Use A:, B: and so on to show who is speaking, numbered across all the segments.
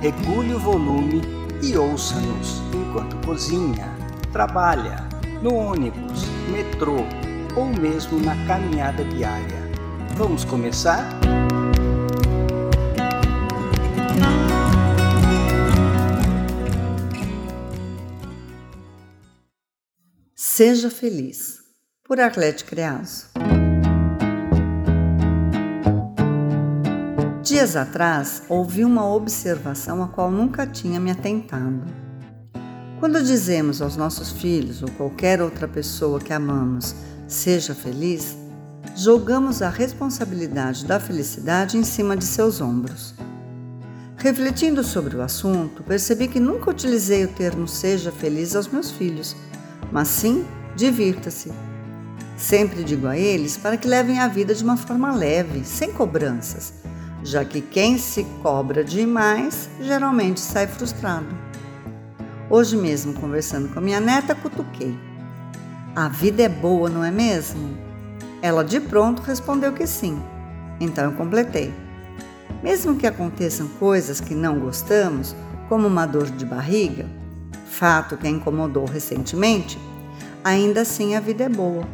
A: regule o volume e ouça-nos enquanto cozinha, trabalha, no ônibus, metrô ou mesmo na caminhada diária. Vamos começar?
B: Seja Feliz, por Arlete Creaso. Dias atrás, ouvi uma observação a qual nunca tinha me atentado. Quando dizemos aos nossos filhos ou qualquer outra pessoa que amamos, seja feliz, jogamos a responsabilidade da felicidade em cima de seus ombros. Refletindo sobre o assunto, percebi que nunca utilizei o termo seja feliz aos meus filhos, mas sim divirta-se. Sempre digo a eles para que levem a vida de uma forma leve, sem cobranças já que quem se cobra demais geralmente sai frustrado. Hoje mesmo, conversando com a minha neta, cutuquei. A vida é boa, não é mesmo? Ela de pronto respondeu que sim. Então eu completei. Mesmo que aconteçam coisas que não gostamos, como uma dor de barriga, fato que a incomodou recentemente, ainda assim a vida é boa.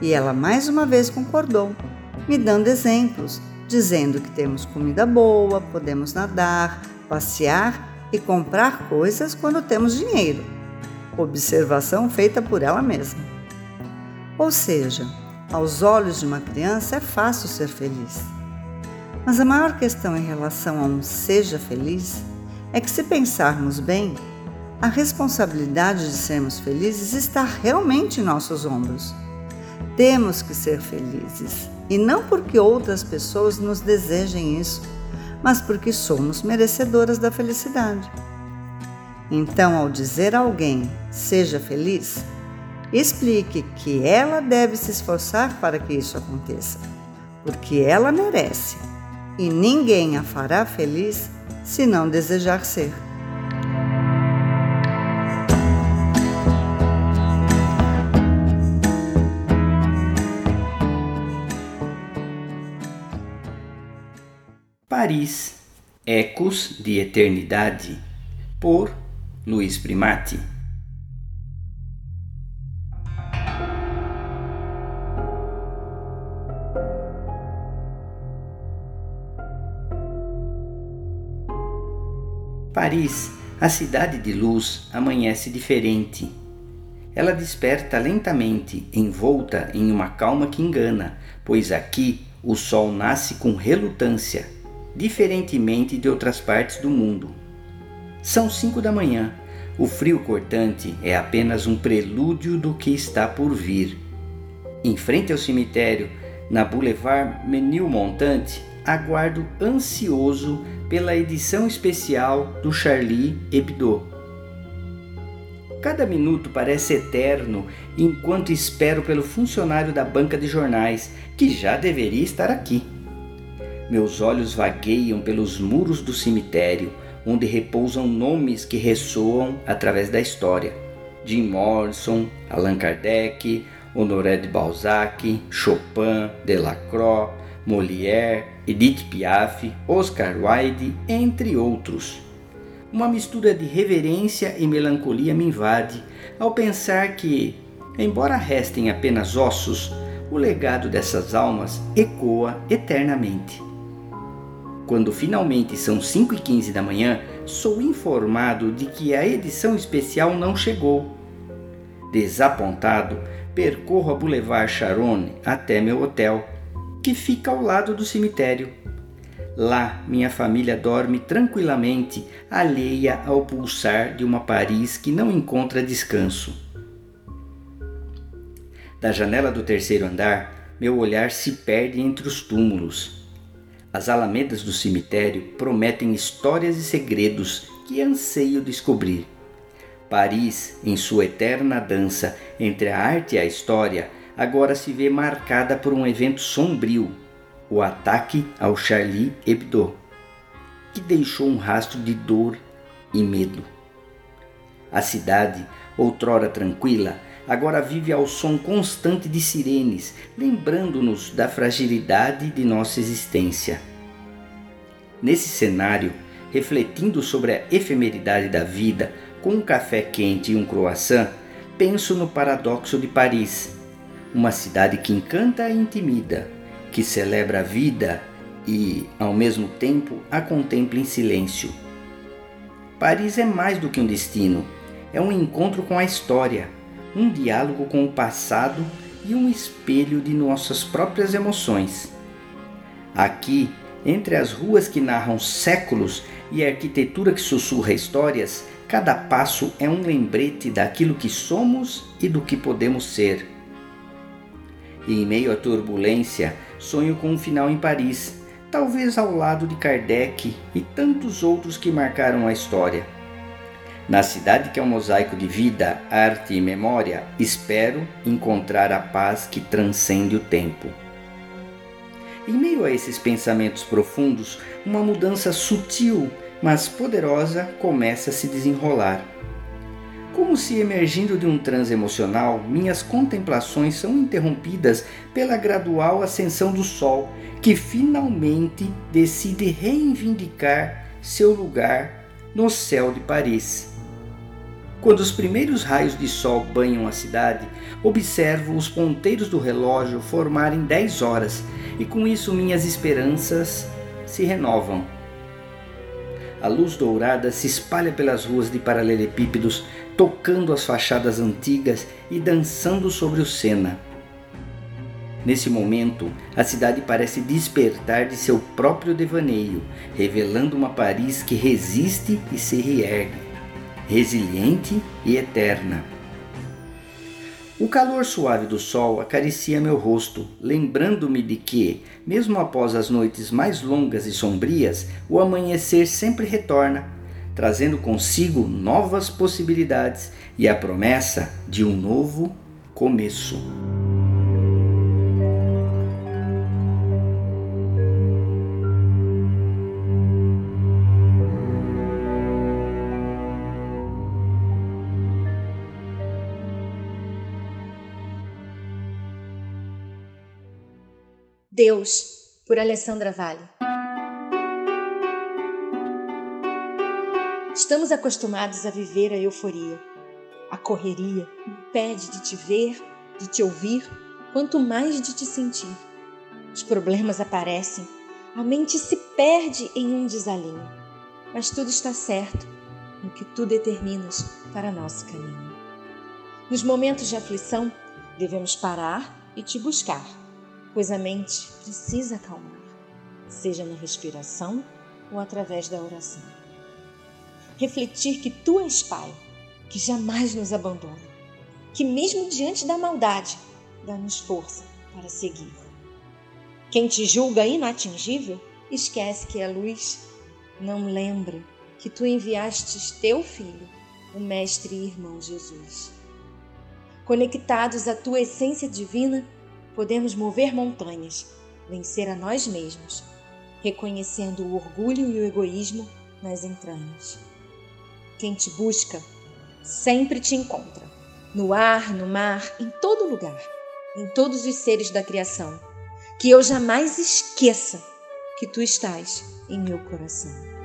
B: E ela mais uma vez concordou, me dando exemplos dizendo que temos comida boa, podemos nadar, passear e comprar coisas quando temos dinheiro. Observação feita por ela mesma. Ou seja, aos olhos de uma criança é fácil ser feliz. Mas a maior questão em relação a um seja feliz é que, se pensarmos bem, a responsabilidade de sermos felizes está realmente em nossos ombros. Temos que ser felizes e não porque outras pessoas nos desejem isso, mas porque somos merecedoras da felicidade. Então, ao dizer a alguém seja feliz, explique que ela deve se esforçar para que isso aconteça, porque ela merece e ninguém a fará feliz se não desejar ser.
A: Paris, Ecos de Eternidade, por Luiz Primati. Paris, a cidade de luz, amanhece diferente. Ela desperta lentamente, envolta em uma calma que engana, pois aqui o sol nasce com relutância diferentemente de outras partes do mundo. São cinco da manhã. O frio cortante é apenas um prelúdio do que está por vir. Em frente ao cemitério, na Boulevard Menilmontante, aguardo ansioso pela edição especial do Charlie Hebdo. Cada minuto parece eterno enquanto espero pelo funcionário da banca de jornais, que já deveria estar aqui. Meus olhos vagueiam pelos muros do cemitério, onde repousam nomes que ressoam através da história. Jim Morrison, Allan Kardec, Honoré de Balzac, Chopin, Delacroix, Molière, Edith Piaf, Oscar Wilde, entre outros. Uma mistura de reverência e melancolia me invade ao pensar que, embora restem apenas ossos, o legado dessas almas ecoa eternamente. Quando finalmente são 5 e 15 da manhã, sou informado de que a edição especial não chegou. Desapontado, percorro a Boulevard Charonne até meu hotel, que fica ao lado do cemitério. Lá, minha família dorme tranquilamente, alheia ao pulsar de uma Paris que não encontra descanso. Da janela do terceiro andar, meu olhar se perde entre os túmulos. As alamedas do cemitério prometem histórias e segredos que anseio descobrir. Paris, em sua eterna dança entre a arte e a história, agora se vê marcada por um evento sombrio, o ataque ao Charlie Hebdo, que deixou um rastro de dor e medo. A cidade, outrora tranquila, agora vive ao som constante de sirenes, lembrando-nos da fragilidade de nossa existência. Nesse cenário, refletindo sobre a efemeridade da vida, com um café quente e um croissant, penso no paradoxo de Paris, uma cidade que encanta e intimida, que celebra a vida e, ao mesmo tempo, a contempla em silêncio. Paris é mais do que um destino, é um encontro com a história, um diálogo com o passado e um espelho de nossas próprias emoções. Aqui, entre as ruas que narram séculos e a arquitetura que sussurra histórias, cada passo é um lembrete daquilo que somos e do que podemos ser. E em meio à turbulência, sonho com um final em Paris, talvez ao lado de Kardec e tantos outros que marcaram a história. Na cidade que é um mosaico de vida, arte e memória, espero encontrar a paz que transcende o tempo. Em meio a esses pensamentos profundos, uma mudança sutil, mas poderosa, começa a se desenrolar. Como se emergindo de um transe emocional, minhas contemplações são interrompidas pela gradual ascensão do sol, que finalmente decide reivindicar seu lugar no céu de Paris. Quando os primeiros raios de sol banham a cidade, observo os ponteiros do relógio formarem 10 horas e com isso minhas esperanças se renovam. A luz dourada se espalha pelas ruas de paralelepípedos, tocando as fachadas antigas e dançando sobre o Sena. Nesse momento, a cidade parece despertar de seu próprio devaneio, revelando uma Paris que resiste e se reergue resiliente e eterna. O calor suave do sol acaricia meu rosto, lembrando-me de que, mesmo após as noites mais longas e sombrias, o amanhecer sempre retorna, trazendo consigo novas possibilidades e a promessa de um novo começo.
C: Deus, por Alessandra Vale. Estamos acostumados a viver a euforia. A correria impede de te ver, de te ouvir, quanto mais de te sentir. Os problemas aparecem, a mente se perde em um desalinho. Mas tudo está certo no que tu determinas para nosso caminho. Nos momentos de aflição, devemos parar e te buscar pois a mente precisa acalmar, seja na respiração ou através da oração. Refletir que tu és Pai, que jamais nos abandona, que mesmo diante da maldade, dá-nos força para seguir. Quem te julga inatingível, esquece que é luz. Não lembra que tu enviastes teu Filho, o Mestre e Irmão Jesus. Conectados à tua essência divina, podemos mover montanhas, vencer a nós mesmos, reconhecendo o orgulho e o egoísmo nas entranhas. Quem te busca sempre te encontra, no ar, no mar, em todo lugar, em todos os seres da criação. Que eu jamais esqueça que tu estás em meu coração.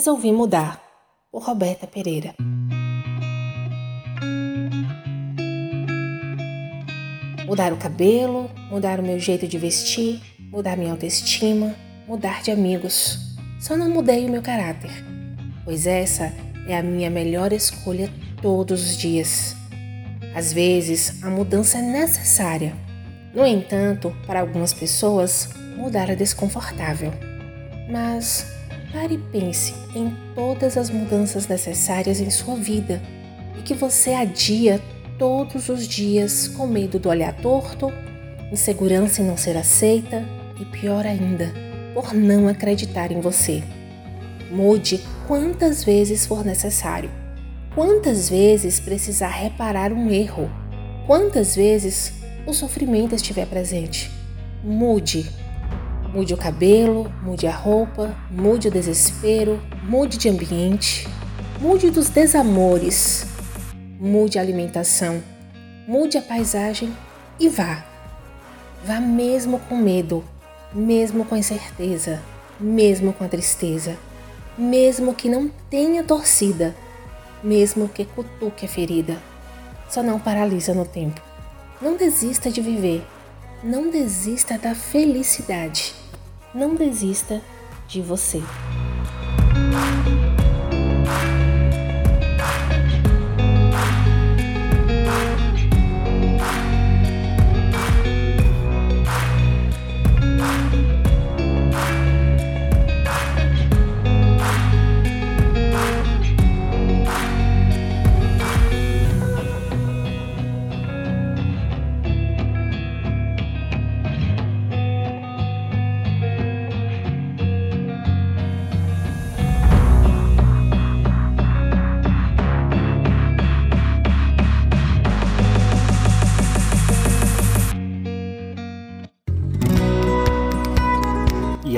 D: Resolvi mudar. Por Roberta Pereira. Mudar o cabelo, mudar o meu jeito de vestir, mudar minha autoestima, mudar de amigos. Só não mudei o meu caráter, pois essa é a minha melhor escolha todos os dias. Às vezes, a mudança é necessária. No entanto, para algumas pessoas, mudar é desconfortável. Mas pare e pense em todas as mudanças necessárias em sua vida e que você adia todos os dias com medo do olhar torto, insegurança em não ser aceita e pior ainda, por não acreditar em você. Mude quantas vezes for necessário. Quantas vezes precisar reparar um erro. Quantas vezes o sofrimento estiver presente. Mude. Mude o cabelo, mude a roupa, mude o desespero, mude de ambiente, mude dos desamores, mude a alimentação, mude a paisagem e vá. Vá mesmo com medo, mesmo com incerteza, mesmo com a tristeza, mesmo que não tenha torcida, mesmo que cutuque a ferida. Só não paralisa no tempo. Não desista de viver. Não desista da felicidade. Não desista de você.